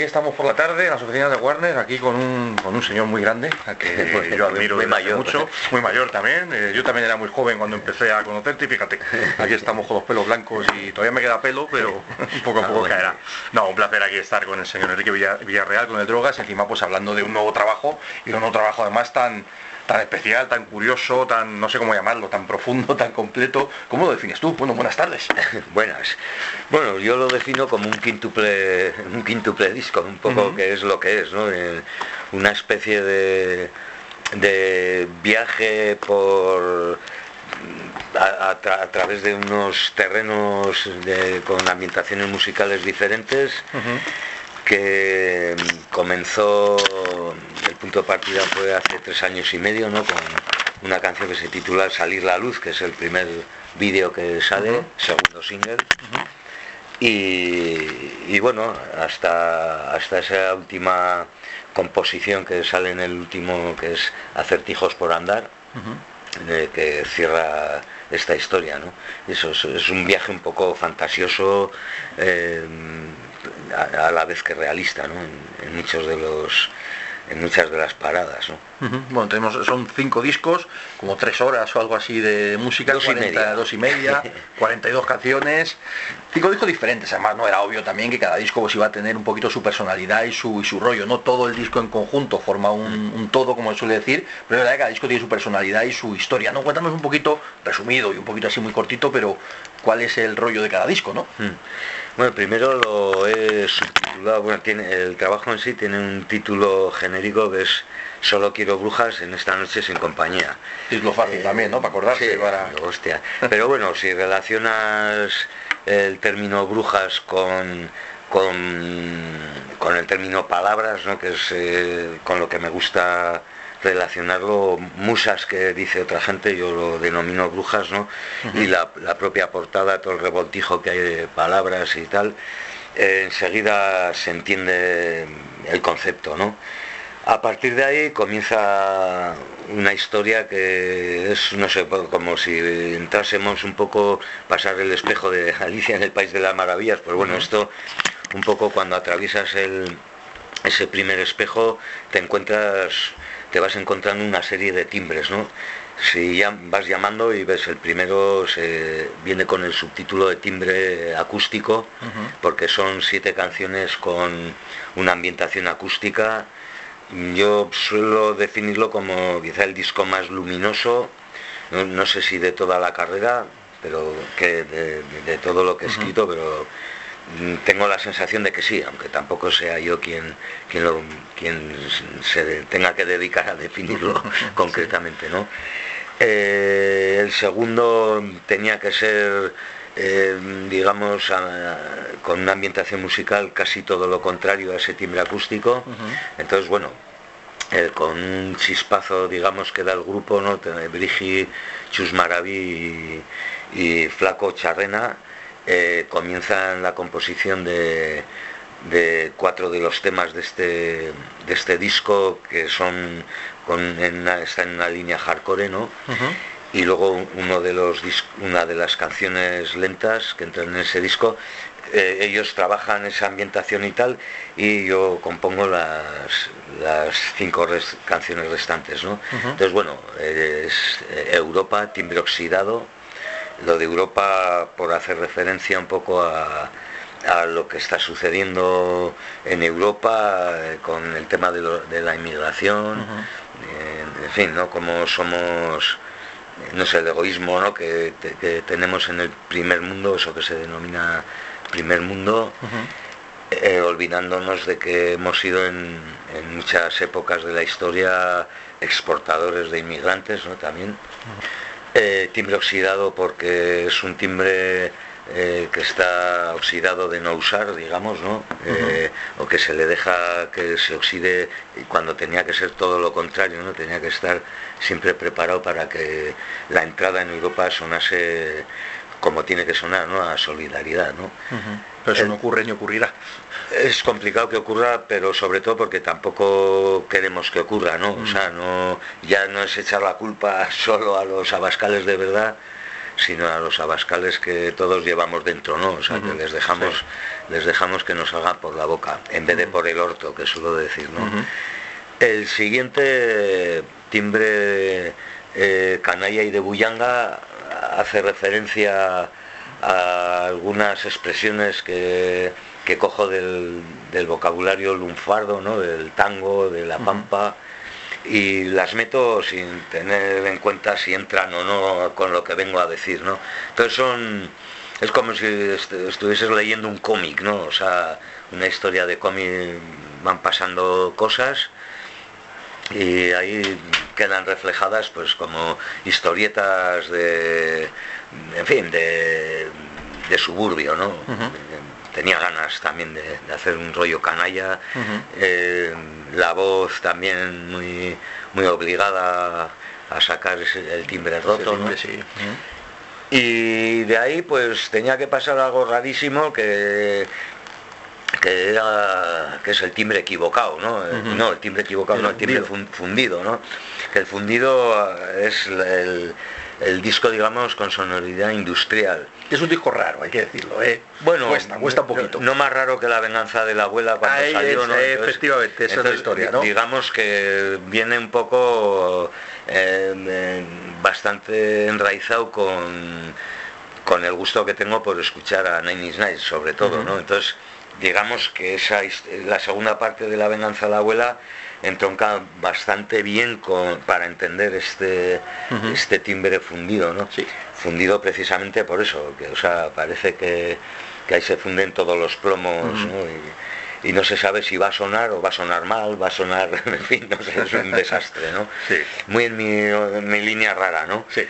aquí estamos por la tarde en las oficinas de Warner, aquí con un, con un señor muy grande, a que yo admiro Muy mayor. mucho, muy mayor también. eh, yo también era muy joven cuando empecé a conocerte y fíjate, aquí estamos con los pelos blancos y todavía me queda pelo, pero poco a Ah, poco caerá. No, un placer aquí estar con el señor Enrique Villa- Villarreal, con el Drogas, encima pues hablando de un nuevo trabajo y de un nuevo trabajo además tan tan especial, tan curioso, tan no sé cómo llamarlo, tan profundo, tan completo. ¿Cómo lo defines tú? Bueno, buenas tardes. Buenas. Bueno, yo lo defino como un quíntuple, un quíntuple disco, un poco Ujú. que es lo que es, ¿no? Una especie de, de viaje por a, a tra- a través de unos terrenos de- con ambientaciones musicales diferentes que mm, comenzó, el punto de partida fue hace tres años y medio, ¿no? Con una canción que se titula Salir la Luz, que es el primer vídeo que sale, segundo single. Y, y bueno, hasta, hasta esa última composición que sale en el último, que es Acertijos por Andar, eh, que cierra esta historia, ¿no? Eso es, es un viaje un poco fantasioso, eh, a, la vez que realista, ¿no? En, en muchos de los, en muchas de las paradas, ¿no? Bueno, tenemos, son cinco discos, como tres horas o algo así de música, Dos y media. dos y media, 42 canciones, cinco discos diferentes, además no era obvio también que cada disco pues iba a tener un poquito su personalidad y su, y su rollo, no todo el disco en conjunto forma un, un todo, como se suele decir, pero es verdad que cada disco tiene su personalidad y su historia, ¿no? Cuéntanos un poquito, resumido y un poquito así muy cortito, pero cuál es el rollo de cada disco, ¿no? Mm. Bueno, primero lo he subtitulado, bueno, tiene, el trabajo en sí tiene un título genérico que es Solo quiero brujas en esta noche sin compañía. Título fácil también, ¿no? Para acordarse, Sí, para... hostia. Pero bueno, si relacionas el término brujas con, con, con el término palabras, ¿no? que es eh, con lo que me gusta relacionarlo, musas que dice otra gente, yo lo denomino brujas, ¿no? Y la, la propia portada, todo el revoltijo que hay de palabras y tal, eh, enseguida se entiende el concepto, ¿no? A partir de ahí comienza una historia que es, no sé, como si entrásemos un poco, pasar el espejo de Alicia en el País de las Maravillas, pues bueno, esto un poco cuando atraviesas el, ese primer espejo te encuentras, te vas encontrando una serie de timbres, ¿no? Si ya vas llamando y ves el primero se viene con el subtítulo de timbre acústico, porque son siete canciones con una ambientación acústica. Yo suelo definirlo como quizá el disco más luminoso, no, no sé si de toda la carrera, pero que de, todo lo que he escrito, pero tengo la sensación de que sí, aunque tampoco sea yo quien, quien, lo- quien se tenga que dedicar a definirlo concretamente, ¿no? Eh, el segundo tenía que ser, eh, digamos, a- con una ambientación musical casi todo lo contrario a ese timbre acústico. Entonces, bueno, eh, con un chispazo, digamos, que da el grupo, ¿no? Brigi, Chus Maraví y, y Flaco Charrena, eh, comienzan la composición de, de cuatro de los temas de este, de este disco, que son, con, en una- está en una línea hardcore, ¿no? Y luego uno de los una de las canciones lentas que entran en ese disco eh, ellos trabajan esa ambientación y tal y yo compongo las, las cinco res- canciones restantes ¿no? entonces bueno es eh, Europa timbre oxidado. Lo de Europa por hacer referencia un poco a, a lo que está sucediendo en Europa eh, con el tema de, lo- de la inmigración eh, en fin no como somos no sé, el egoísmo ¿no? que, que tenemos en el primer mundo, eso que se denomina primer mundo, eh, olvidándonos de que hemos sido en, en muchas épocas de la historia exportadores de inmigrantes ¿no? también. Eh, timbre oxidado porque es un timbre eh, que está oxidado de no usar, digamos, ¿no? Eh, o que se le deja que se oxide cuando tenía que ser todo lo contrario, ¿no? Tenía que estar siempre preparado para que la entrada en Europa sonase como tiene que sonar, ¿no? A solidaridad, ¿no? Pero eso El- no ocurre ni ocurrirá. Es complicado que ocurra, pero sobre todo porque tampoco queremos que ocurra, ¿no? O sea, no, ya no es echar la culpa solo a los abascales de verdad, sino a los abascales que todos llevamos dentro, ¿no? O sea, que les dejamos les dejamos que nos hagan por la boca, en vez de por el orto, que suelo decir, ¿no? El siguiente timbre eh, canalla y de bullanga hace referencia a algunas expresiones que, cojo del, vocabulario lunfardo, ¿no? del tango, de la pampa, y las meto sin tener en cuenta si entran o no con lo que vengo a decir. ¿no? Entonces son, es como si estuvieses leyendo un cómic, ¿no? o sea, una historia de cómic, van pasando cosas y ahí quedan reflejadas pues como historietas de en fin de, suburbio no tenía ganas también de, hacer un rollo canalla eh, la voz también muy muy obligada a sacar el timbre roto y de ahí pues tenía que pasar algo rarísimo que que era que es el timbre equivocado, ¿no? No, el timbre equivocado, no, el timbre fundido, ¿no? Que el fundido es el, disco, digamos, con sonoridad industrial. Es un disco raro, hay que decirlo, ¿eh? Bueno, cuesta, cuesta un poquito. No, más raro que la venganza de la abuela cuando salió, ¿no? efectivamente, esa es la historia, ¿no? Digamos que viene un poco eh, bastante enraizado con, con el gusto que tengo por escuchar a Nine Inch Nails, sobre todo, ¿no? Entonces digamos que esa la segunda parte de la venganza de la abuela entronca bastante bien con, para entender este, este timbre fundido, ¿no? Sí. Fundido precisamente por eso, que o sea, parece que, ahí se funden todos los plomos, Y, no se sabe si va a sonar o va a sonar mal, va a sonar, en fin, no sé, es un desastre, ¿no? Muy en mi, en mi línea rara, ¿no? Sí.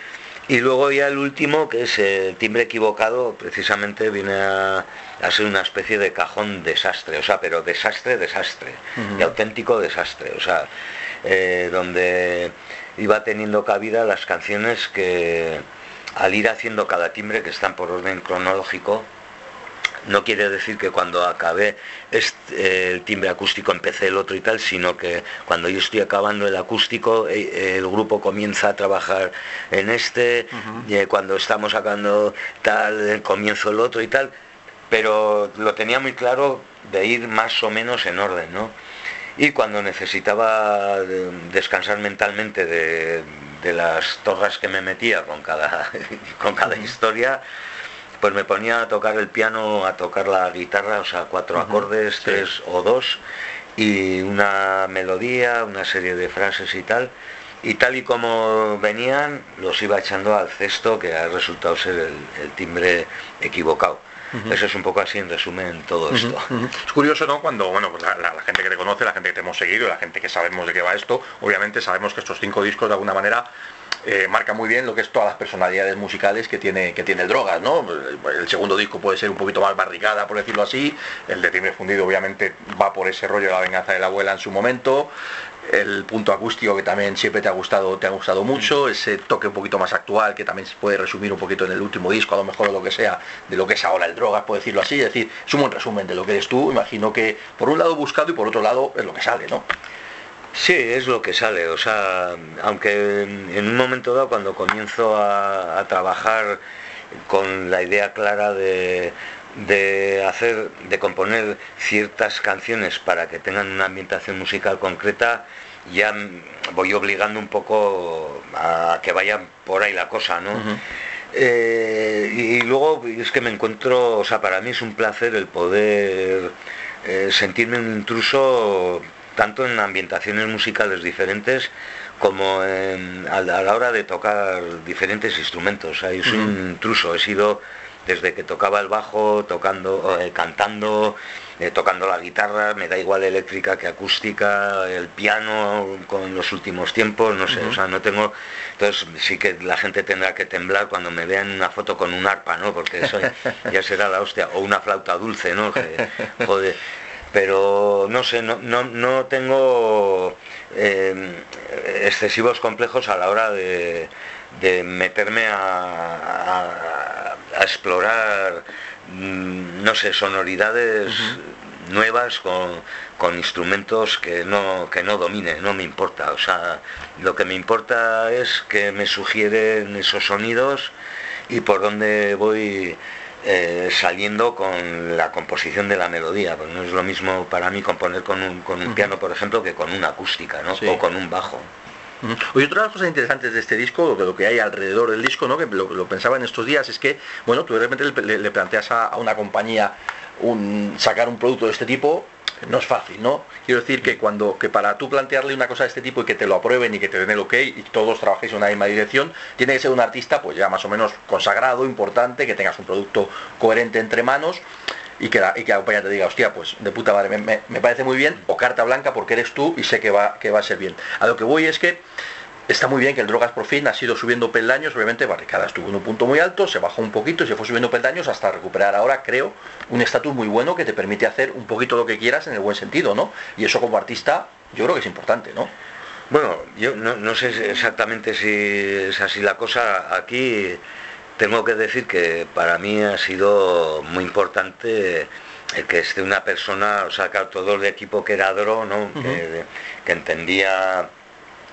Y luego ya el último, que es el timbre equivocado, precisamente viene a, ser una especie de cajón desastre, o sea, pero desastre, desastre, y auténtico desastre, o sea, eh, donde iba teniendo cabida las canciones que al ir haciendo cada timbre, que están por orden cronológico, no quiere decir que cuando acabé este, el timbre acústico empecé el otro y tal, sino que cuando yo estoy acabando el acústico, eh, el grupo comienza a trabajar en este, eh, cuando estamos sacando tal, comienzo el otro y tal, pero lo tenía muy claro de ir más o menos en orden, ¿no? Y cuando necesitaba descansar mentalmente de, las torres que me metía con cada, con cada historia, pues me ponía a tocar el piano, a tocar la guitarra, o sea, cuatro acordes, tres o dos, y una melodía, una serie de frases y tal. Y tal y como venían, los iba echando al cesto, que ha resultado ser el, timbre equivocado. Eso es un poco así en resumen todo esto. Es curioso, ¿no? Cuando, bueno, pues la, gente que te conoce, la gente que te hemos seguido, la gente que sabemos de qué va esto, obviamente sabemos que estos cinco discos de alguna manera eh, marca muy bien lo que es todas las personalidades musicales que tiene, que tiene el Drogas, ¿no? El segundo disco puede ser un poquito más barricada, por decirlo así, el de Timbre Fundido obviamente va por ese rollo de la venganza de la abuela en su momento, el punto acústico que también siempre te ha gustado, te ha gustado mucho, ese toque un poquito más actual que también se puede resumir un poquito en el último disco, a lo mejor lo que sea, de lo que es ahora el Drogas, por decirlo así, es decir, es un buen resumen de lo que eres tú, imagino que por un lado buscado y por otro lado es lo que sale, ¿no? Sí, es lo que sale. O sea, aunque en un momento dado, cuando comienzo a, trabajar con la idea clara de, hacer, de componer ciertas canciones para que tengan una ambientación musical concreta, ya voy obligando un poco a que vaya por ahí la cosa, ¿no? Eh, y, luego es que me encuentro, o sea, para mí es un placer el poder eh, sentirme un intruso tanto en ambientaciones musicales diferentes como a, la hora de tocar diferentes instrumentos. yo soy un intruso, he sido desde que tocaba el bajo, tocando, eh, cantando, eh, tocando la guitarra, me da igual eléctrica que acústica, el piano con los últimos tiempos, no sé, o sea, no tengo, entonces sí que la gente tendrá que temblar cuando me vean una foto con un arpa, ¿no? Porque eso ya será la hostia, o una flauta dulce, ¿no? joder, pero no sé, no, no, tengo eh, excesivos complejos a la hora de, meterme a, explorar, mm, no sé, sonoridades nuevas con, instrumentos que no, que no domine, no me importa. O sea, lo que me importa es que me sugieren esos sonidos y por dónde voy eh, saliendo con la composición de la melodía, pues no es lo mismo para mí componer con un, con un piano, por ejemplo, que con una acústica, ¿no? O con un bajo. Oye, otra de las cosas interesantes de este disco, de lo que hay alrededor del disco, ¿no? que lo, pensaba en estos días, es que, bueno, tú de repente le, planteas a, una compañía un, sacar un producto de este tipo, no es fácil, ¿no? Quiero decir que cuando que para tú plantearle una cosa de este tipo y que te lo aprueben y que te den el ok y todos trabajéis en una misma dirección, tiene que ser un artista pues ya más o menos consagrado, importante, que tengas un producto coherente entre manos y que, la, y que te diga, hostia, pues de puta madre, me, me, parece muy bien, o carta blanca porque eres tú y sé que va, que va a ser bien. A lo que voy es que Está muy bien que el Drogas por fin ha sido subiendo peldaños, obviamente Barricada estuvo en un punto muy alto, se bajó un poquito y se fue subiendo peldaños hasta recuperar ahora, creo, un estatus muy bueno que te permite hacer un poquito lo que quieras en el buen sentido, ¿no? Y eso como artista yo creo que es importante, ¿no? Bueno, yo no, sé exactamente si es así la cosa. Aquí tengo que decir que para mí ha sido muy importante el que esté una persona, o sea, todo el equipo que era Dro, ¿no? que entendía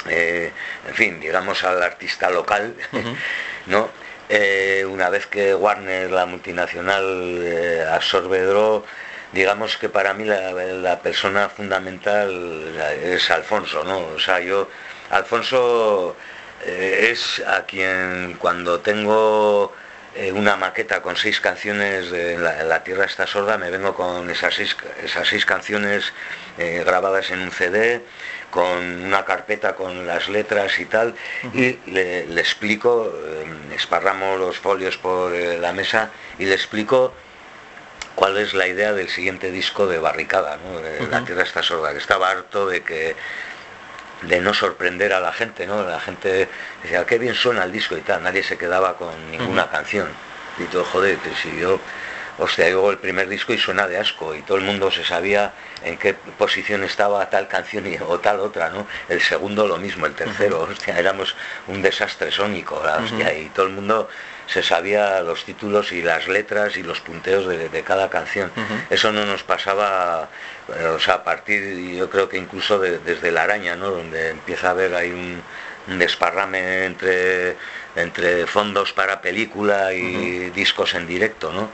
eh, en fin, digamos al artista local, ¿no? Eh, una vez que Warner, la multinacional, eh, absorbe Dro, digamos que para mí la, persona fundamental es Alfonso, ¿no? O sea, yo, Alfonso es a quien cuando tengo una maqueta con seis canciones de la, Tierra está sorda, me vengo con esas seis, esas seis canciones grabadas en un CD, con una carpeta con las letras y tal, y le, explico, eh, esparramos los folios por eh, la mesa y le explico cuál es la idea del siguiente disco de Barricada, ¿no? La Tierra está sorda, que estaba harto de que de no sorprender a la gente, ¿no? La gente decía, qué bien suena el disco y tal, nadie se quedaba con ninguna canción. Y todo, joder, que si yo hostia, luego el primer disco y suena de asco y todo el mundo se sabía en qué posición estaba tal canción o tal otra, ¿no? El segundo lo mismo, el tercero, hostia, éramos un desastre sónico, hostia, y todo el mundo se sabía los títulos y las letras y los punteos de, cada canción. Eso no nos pasaba, eh, o sea, a partir, yo creo que incluso desde La Araña, ¿no? Donde empieza a haber ahí un, desparrame entre entre fondos para película y discos en directo, ¿no?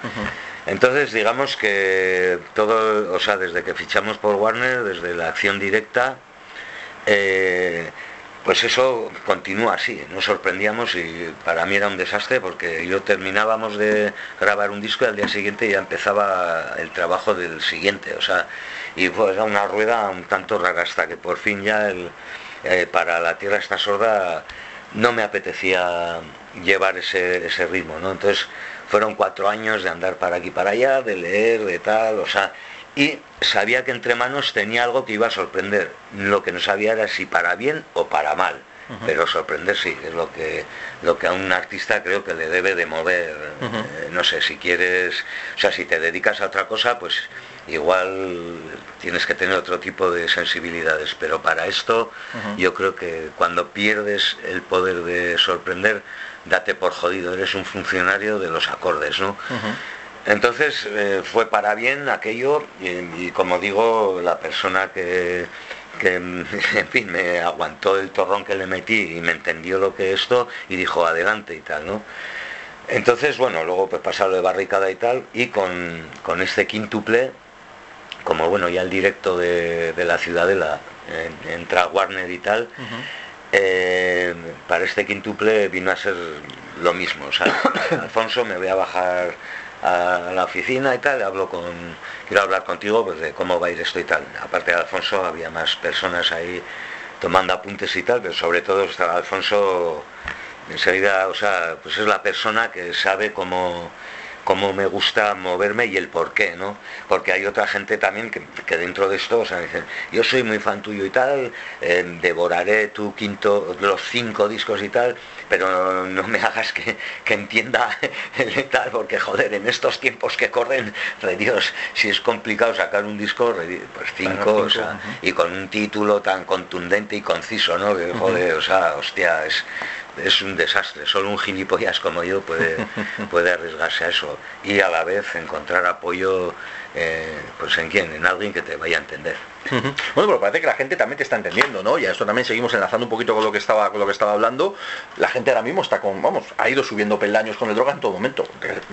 Entonces, digamos que todo, o sea, desde que fichamos por Warner, desde la acción directa, eh, pues eso continúa así. Nos sorprendíamos y para mí era un desastre porque yo terminábamos de grabar un disco y al día siguiente ya empezaba el trabajo del siguiente. O sea, y fue era una rueda un tanto rara hasta que por fin ya eh, para la tierra está sorda no me apetecía llevar ese, ese ritmo, ¿no? Entonces fueron cuatro años de andar para aquí y para allá, de leer, de tal, o sea, y sabía que entre manos tenía algo que iba a sorprender. Lo que no sabía era si para bien o para mal. Pero sorprender sí, es lo que, lo que a un artista creo que le debe de mover. Eh, no sé, si quieres, o sea, si te dedicas a otra cosa, pues igual tienes que tener otro tipo de sensibilidades. Pero para esto yo creo que cuando pierdes el poder de sorprender, date por jodido, eres un funcionario de los acordes, ¿no? Entonces eh, fue para bien aquello y, como digo, la persona que, en fin, me aguantó el torrón que le metí y me entendió lo que esto y dijo adelante y tal, ¿no? Entonces, bueno, luego pues pasarlo de barricada y tal, y con, este quíntuple, como bueno, ya el directo de, la Ciudadela, entra Warner y tal, eh, para este quintuple vino a ser lo mismo. O sea, Alfonso, me voy a bajar a la oficina y tal, hablo con, quiero hablar contigo pues, de cómo va a ir esto y tal. Aparte de Alfonso había más personas ahí tomando apuntes y tal, pero sobre todo estaba Alfonso enseguida, o sea, pues es la persona que sabe cómo cómo me gusta moverme y el por qué, ¿no? Porque hay otra gente también que, dentro de esto, o sea, dicen, yo soy muy fan tuyo y tal, eh, devoraré tu quinto, los cinco discos y tal, pero no, me hagas que, entienda el tal, porque joder, en estos tiempos que corren, de Dios, si es complicado sacar un disco, pues cinco, o sea, y con un título tan contundente y conciso, ¿no? Que joder, o sea, hostia, es es un desastre. Solo un gilipollas como yo puede, puede arriesgarse a eso y a la vez encontrar apoyo eh, pues en quién, en alguien que te vaya a entender. Bueno, pero parece que la gente también te está entendiendo, ¿no? Y a esto también seguimos enlazando un poquito con lo que estaba con lo que estaba hablando. La gente ahora mismo está con, vamos, ha ido subiendo peldaños con el droga en todo momento.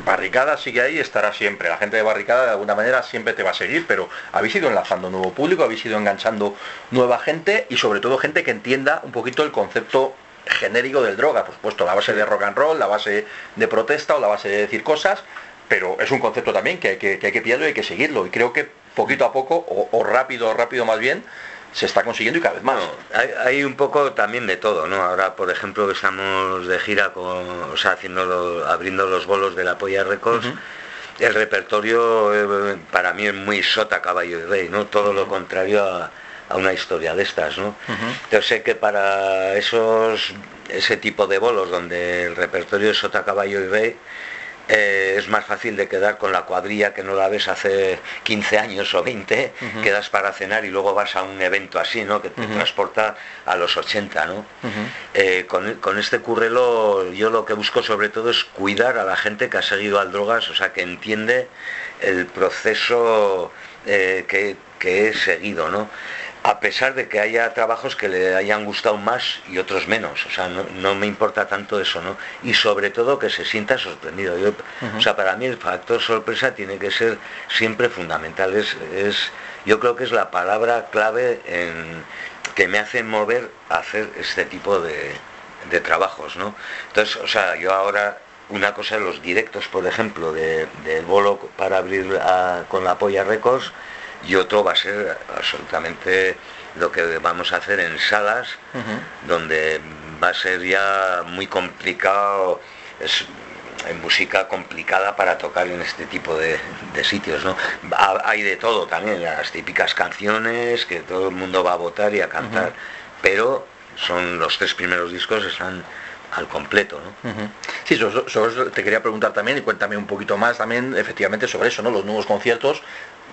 Barricada sigue ahí, estará siempre. La gente de barricada de alguna manera siempre te va a seguir, pero habéis ido enlazando nuevo público, habéis ido enganchando nueva gente y sobre todo gente que entienda un poquito el concepto genérico del droga, por supuesto, la base de rock and roll, la base de protesta o la base de decir cosas, pero es un concepto también que hay que, que, hay que pillarlo y hay que seguirlo. Y creo que poquito a poco, o, rápido, rápido más bien, se está consiguiendo y cada vez más. hay, un poco también de todo, ¿no? Ahora, por ejemplo, estamos de gira con, o sea, haciendo abriendo los bolos de la Polla Records. El repertorio eh, para mí es muy sota, caballo y rey, ¿no? Todo lo contrario a, una historia de estas, ¿no? Yo sé que para esos ese tipo de bolos donde el repertorio es sota, caballo y rey, eh, es más fácil de quedar con la cuadrilla que no la ves hace 15 años o 20, quedas para cenar y luego vas a un evento así, ¿no? Que te transporta a los 80, ¿no? Eh, con, este currelo yo lo que busco sobre todo es cuidar a la gente que ha seguido al drogas, o sea, que entiende el proceso eh, que, que he seguido, ¿no? A pesar de que haya trabajos que le hayan gustado más y otros menos. O sea, no, me importa tanto eso, ¿no? Y sobre todo que se sienta sorprendido. O sea, para mí el factor sorpresa tiene que ser siempre fundamental. Es, yo creo que es la palabra clave en, que me hace mover a hacer este tipo de, trabajos, ¿no? Entonces, o sea, yo ahora una cosa de los directos, por ejemplo, de, bolo para abrir con la Polla Records, y otro va a ser absolutamente lo que vamos a hacer en salas, donde va a ser ya muy complicado, es música complicada para tocar en este tipo de, sitios, ¿no? Hay de todo también, las típicas canciones que todo el mundo va a votar y a cantar, pero son los tres primeros discos están al completo, ¿no? Sí, te quería preguntar también y cuéntame un poquito más también efectivamente sobre eso, ¿no? Los nuevos conciertos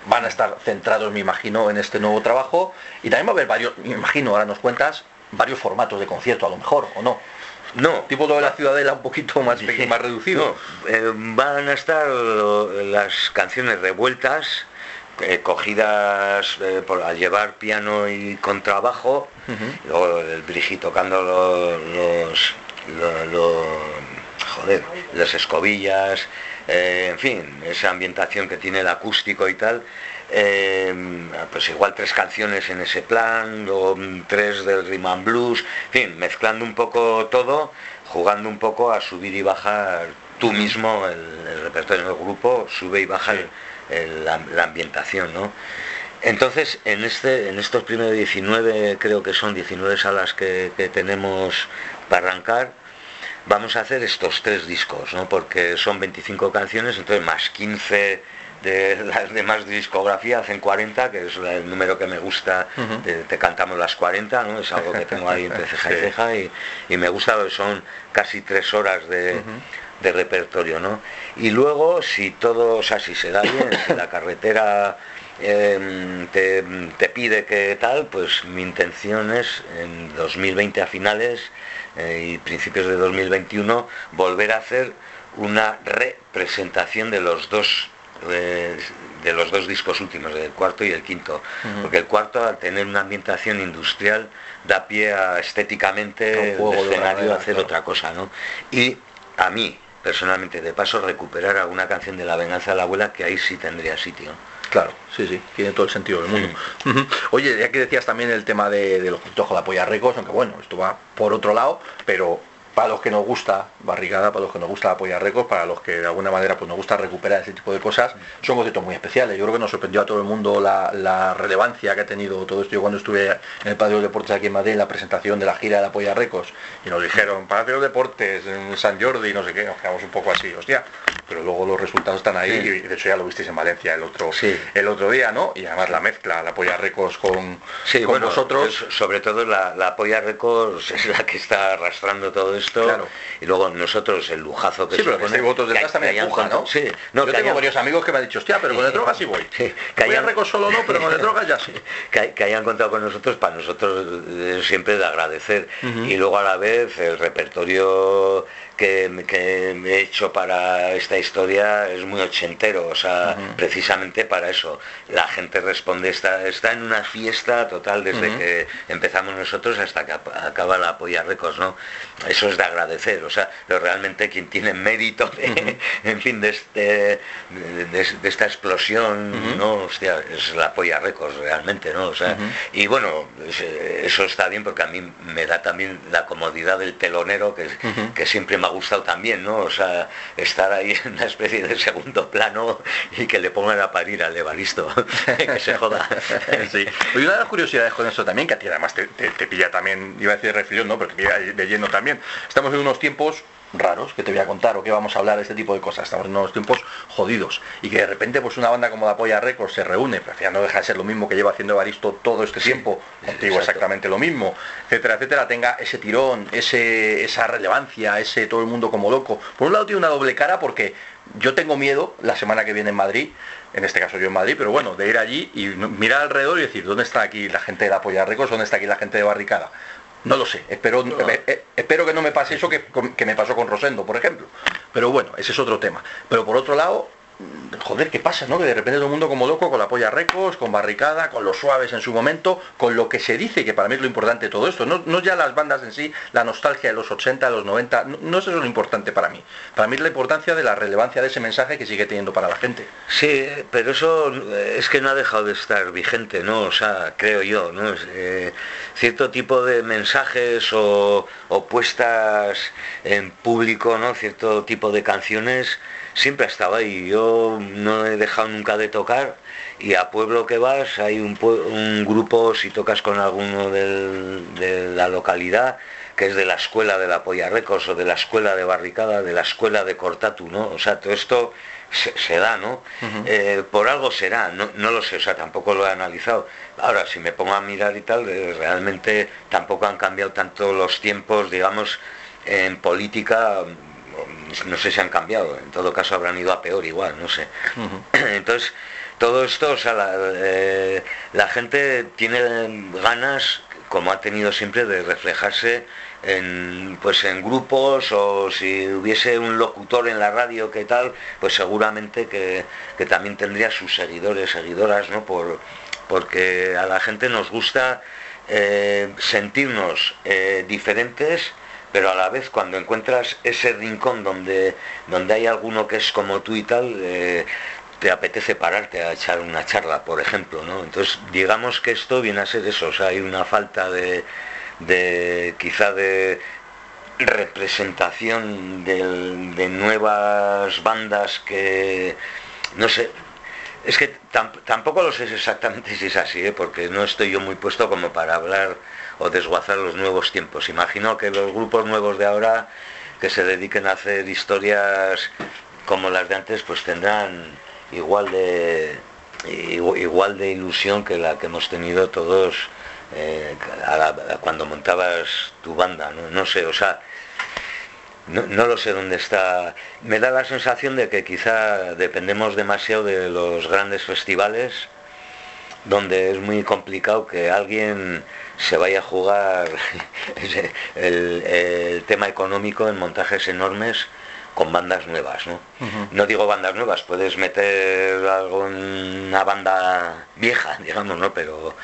van a estar centrados, me imagino, en este nuevo trabajo. Y también va a haber varios, me imagino, ahora nos cuentas, varios formatos de concierto, a lo mejor, ¿o no? No. Tipo de la ciudadela un poquito más, más reducido. Eh, van a estar las canciones revueltas, eh, cogidas eh, por, al llevar piano y contrabajo, luego el Brigi tocando los, los, joder, las escobillas, eh, en fin, esa ambientación que tiene el acústico y tal, eh, pues igual tres canciones en ese plan, o tres del Rhythm Blues, en fin, mezclando un poco todo, jugando un poco a subir y bajar tú mismo el, repertorio del grupo, sube y baja la, ambientación, ¿no? Entonces, en, este, en estos primeros 19, creo que son 19 salas que tenemos para arrancar, vamos a hacer estos tres discos, ¿no? porque son 25 canciones, entonces más 15 de las demás discografía hacen 40, que es el número que me gusta, te, cantamos las 40, ¿no? es algo que tengo ahí entre ceja y ceja y, me gusta, son casi tres horas de, repertorio. ¿no? Y luego, si todo, o sea, si se da bien, si la carretera em, te, te pide que tal, pues mi intención es en 2020 a finales eh, y principios de 2021 volver a hacer una representación de los dos eh, de los dos discos últimos, del cuarto y el quinto, porque el cuarto al tener una ambientación industrial da pie a estéticamente el escenario a hacer otra cosa, ¿no? Y a mí, personalmente, de paso recuperar alguna canción de La venganza de la abuela que ahí sí tendría sitio. Claro, sí, sí, tiene todo el sentido del mundo. Oye, ya que decías también el tema de, de los con la polla recos, aunque bueno, esto va por otro lado, pero para los que nos gusta barrigada, para los que nos gusta apoyar récords, para los que de alguna manera pues nos gusta recuperar ese tipo de cosas, son conciertos muy especiales. Yo creo que nos sorprendió a todo el mundo la, relevancia que ha tenido todo esto. Yo cuando estuve en el Patio de Deportes aquí en Madrid, en la presentación de la gira de Apoya Récords, y nos dijeron, Palacio de Deportes, en San Jordi, no sé qué, nos quedamos un poco así, hostia. Pero luego los resultados están ahí, y de hecho ya lo visteis en Valencia el otro, el otro día, ¿no? Y además la mezcla, la Apoya Récords con, sí, con nosotros. Sobre todo la, la Apoya Records es la que está arrastrando todo eso esto. Y luego nosotros el lujazo que Sí, pero que votos detrás también empuja, ¿no? Sí. No, Yo tengo varios amigos que me han dicho, hostia, pero con el drogas sí voy. que hayan... solo no, pero con el ya sí. que, hayan contado con nosotros, para nosotros es siempre de agradecer. Y luego a la vez el repertorio que, he hecho para esta historia es muy ochentero, o sea, precisamente para eso. La gente responde, está, está en una fiesta total desde que empezamos nosotros hasta que acaba la Polla Récords, ¿no? Eso es de agradecer, o sea, pero realmente quien tiene mérito, en fin, de, este, de, esta explosión, ¿no? Hostia, es la Polla Récords realmente, ¿no? O sea, y bueno, eso está bien porque a mí me da también la comodidad del telonero que, que siempre me ha gustado también, ¿no? O sea, estar ahí en una especie de segundo plano y que le pongan a parir al Evaristo, que se joda. sí. Y una de las curiosidades con eso también, que a ti además te, pilla también, iba a decir de reflexión, ¿no? Pero te pilla de lleno también. Estamos en unos tiempos raros que te voy a contar o que vamos a hablar de este tipo de cosas. Estamos en unos tiempos jodidos y que de repente pues una banda como la Polla Records se reúne, pero ya no deja de ser lo mismo que lleva haciendo Evaristo todo este tiempo, contigo exactamente lo mismo, etcétera, etcétera, tenga ese tirón, ese, esa relevancia, ese todo el mundo como loco. Por un lado tiene una doble cara porque yo tengo miedo la semana que viene en Madrid, en este caso yo en Madrid, pero bueno, de ir allí y mirar alrededor y decir, ¿dónde está aquí la gente de la Polla Records? ¿Dónde está aquí la gente de Barricada? No lo sé, espero, eh, eh, espero que no me pase eso que, que me pasó con Rosendo, por ejemplo. Pero bueno, ese es otro tema. Pero por otro lado, joder, ¿qué pasa? ¿no? Que de repente todo el mundo como loco, con la polla recos, con barricada, con los suaves en su momento, con lo que se dice, que para mí es lo importante de todo esto. No, no ya las bandas en sí, la nostalgia de los 80, de los 90, no, es eso lo importante para mí. Para mí es la importancia de la relevancia de ese mensaje que sigue teniendo para la gente. Sí, pero eso es que no ha dejado de estar vigente, ¿no? O sea, creo yo, ¿no? Eh, cierto tipo de mensajes o, o puestas en público, ¿no? Cierto tipo de canciones siempre ha estado ahí. Yo no he dejado nunca de tocar y a pueblo que vas hay un, grupo, si tocas con alguno de la localidad, que es de la escuela de la Polla Recos o de la escuela de Barricada, de la escuela de Cortatu, ¿no? O sea, todo esto se, da, ¿no? Eh, por algo será, no, no, lo sé, o sea, tampoco lo he analizado. Ahora, si me pongo a mirar y tal, eh, realmente tampoco han cambiado tanto los tiempos, digamos, en política no sé si han cambiado, en todo caso habrán ido a peor igual, no sé. Entonces, todo esto, o sea, eh, la, gente tiene ganas, como ha tenido siempre, de reflejarse en, pues en grupos o si hubiese un locutor en la radio que tal, pues seguramente que, también tendría sus seguidores, seguidoras, ¿no? Por, porque a la gente nos gusta eh, sentirnos eh, diferentes pero a la vez cuando encuentras ese rincón donde, donde hay alguno que es como tú y tal, eh, te apetece pararte a echar una charla, por ejemplo, ¿no? Entonces, digamos que esto viene a ser eso, o sea, hay una falta de, de quizá de representación de, nuevas bandas que, no sé, es que tampoco lo sé exactamente si es así, ¿eh? porque no estoy yo muy puesto como para hablar o desguazar los nuevos tiempos. Imagino que los grupos nuevos de ahora que se dediquen a hacer historias como las de antes, pues tendrán igual de igual de ilusión que la que hemos tenido todos eh, cuando montabas tu banda, ¿no? sé, o sea, no, no, lo sé dónde está. Me da la sensación de que quizá dependemos demasiado de los grandes festivales, donde es muy complicado que alguien se vaya a jugar el, tema económico en montajes enormes con bandas nuevas, ¿no? No digo bandas nuevas, puedes meter algo en una banda vieja, digamos, ¿no? Pero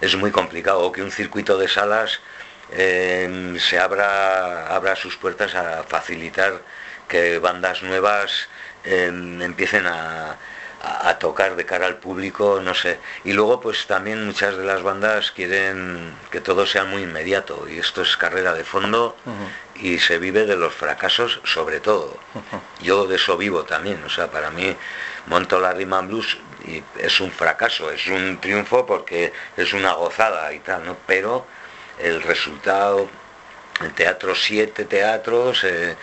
es muy complicado. Que un circuito de salas eh, se abra, abra sus puertas a facilitar que bandas nuevas eh, empiecen a, a, tocar de cara al público, no sé. Y luego pues también muchas de las bandas quieren que todo sea muy inmediato y esto es carrera de fondo y se vive de los fracasos sobre todo. Yo de eso vivo también, o sea, para mí monto la Rima Blues y es un fracaso, es un triunfo porque es una gozada y tal, ¿no? Pero el resultado, el teatro, siete teatros, eh,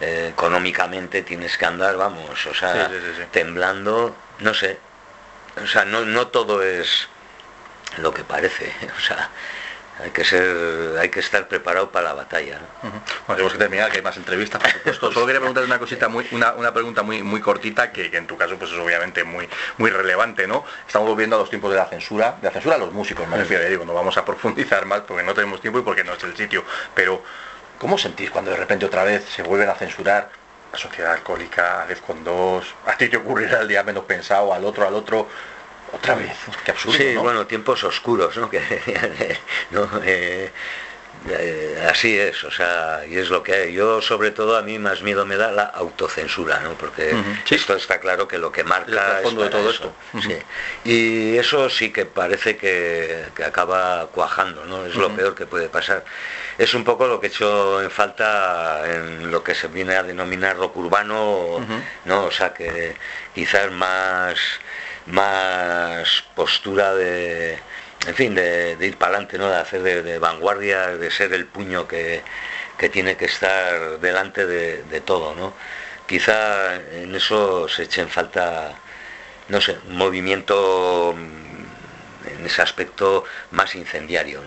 eh, económicamente tienes que andar, vamos, o sea, temblando no sé, o sea, no, no todo es lo que parece, o sea, hay que ser, hay que estar preparado para la batalla. Bueno, tenemos que terminar, que hay más entrevistas, por supuesto. Solo quería preguntar una cosita, muy, una, una pregunta muy, muy cortita, que, en tu caso pues es obviamente muy, muy relevante, ¿no? Estamos volviendo a los tiempos de la censura, de la censura a los músicos, me refiero, ya digo, no vamos a profundizar más porque no tenemos tiempo y porque no es el sitio, pero ¿cómo sentís cuando de repente otra vez se vuelven a censurar la sociedad alcohólica, a con 2, a ti te ocurrirá el día menos pensado, al otro, al otro? Otra vez, qué absurdo. Sí, bueno, tiempos oscuros, ¿no? Que, ¿no? Eh, eh, así es, o sea, y es lo que hay. Yo, sobre todo, a mí más miedo me da la autocensura, ¿no? Porque esto está claro que lo que marca el fondo de todo esto. Y eso sí que parece que, acaba cuajando, ¿no? Es lo peor que puede pasar. Es un poco lo que he hecho en falta en lo que se viene a denominar rock urbano, ¿no? O sea, que quizás más más postura de, en fin, de, ir para adelante, ¿no? de hacer de, vanguardia, de ser el puño que, tiene que estar delante de, todo. ¿no? Quizá en eso se eche en falta, no sé, un movimiento mm, en ese aspecto más incendiario.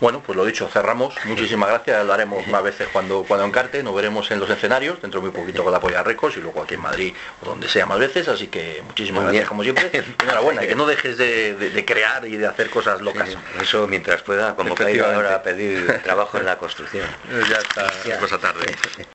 Bueno, pues lo dicho, cerramos. Muchísimas gracias, lo haremos más veces cuando, cuando encarte, nos veremos en los escenarios, dentro de muy poquito con la Polla Recos y luego aquí en Madrid o donde sea más veces, así que muchísimas gracias como siempre. Enhorabuena, y que no dejes de, crear y de hacer cosas locas. Eso mientras pueda, como que ahora a pedir trabajo en la construcción. Ya está, cosa tarde.